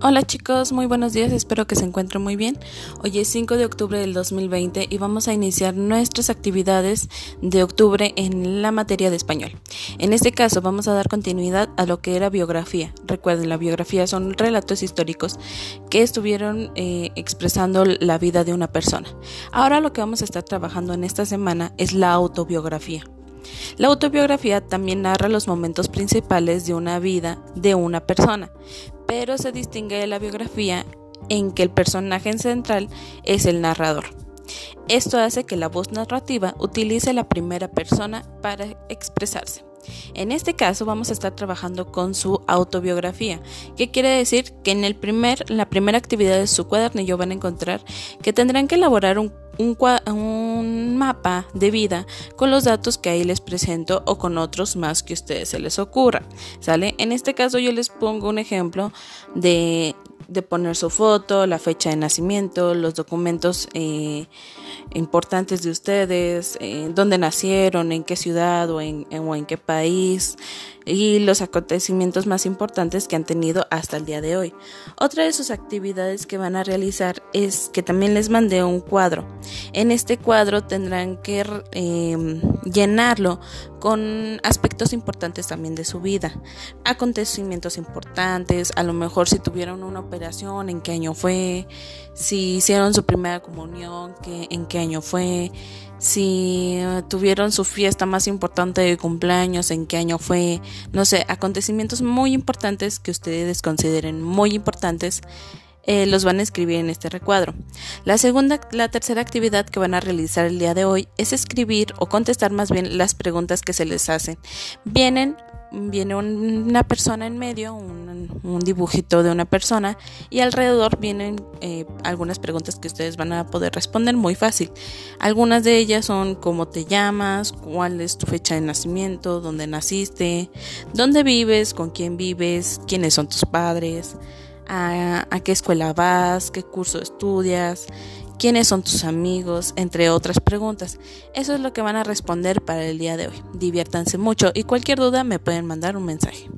Hola chicos, muy buenos días, espero que se encuentren muy bien. Hoy es 5 de octubre del 2020 y vamos a iniciar nuestras actividades de octubre en la materia de español. En este caso vamos a dar continuidad a lo que era biografía. Recuerden, la biografía son relatos históricos que estuvieron eh, expresando la vida de una persona. Ahora lo que vamos a estar trabajando en esta semana es la autobiografía. La autobiografía también narra los momentos principales de una vida de una persona, pero se distingue de la biografía en que el personaje central es el narrador. Esto hace que la voz narrativa utilice la primera persona para expresarse. En este caso vamos a estar trabajando con su autobiografía, que quiere decir que en el primer, la primera actividad de su cuadernillo van a encontrar que tendrán que elaborar un, un, mapa de vida con los datos que ahí les presento o con otros más que a ustedes se les ocurra. ¿Sale? En este caso yo les pongo un ejemplo de, de poner su foto, la fecha de nacimiento, los documentos eh, importantes de ustedes, eh, dónde nacieron, en qué ciudad o en, o en qué país y los acontecimientos más importantes que han tenido hasta el día de hoy. Otra de sus actividades que van a realizar es que también les mandé un cuadro. En este cuadro tendrán que em, llenarlo con aspectos importantes también de su vida, acontecimientos importantes, a lo mejor si tuvieron una operación, en qué año fue, si hicieron su primera comunión, en qué año fue, si tuvieron su fiesta más importante de cumpleaños, en qué año fue, no sé, acontecimientos muy importantes que ustedes consideren muy importantes, eh, los van a escribir en este recuadro. La segunda, la tercera actividad que van a realizar el día de hoy es escribir o contestar más bien las preguntas que se les hacen. Vienen viene una persona en medio, un, dibujito de una persona y alrededor vienen eh, algunas preguntas que ustedes van a poder responder muy fácil. Algunas de ellas son cómo te llamas, cuál es tu fecha de nacimiento, dónde naciste, dónde vives, con quién vives, quiénes son tus padres, a, a qué escuela vas, qué curso estudias, quiénes son tus amigos, entre otras preguntas. Eso es lo que van a responder para el día de hoy. Diviértanse mucho y cualquier duda me pueden mandar un mensaje.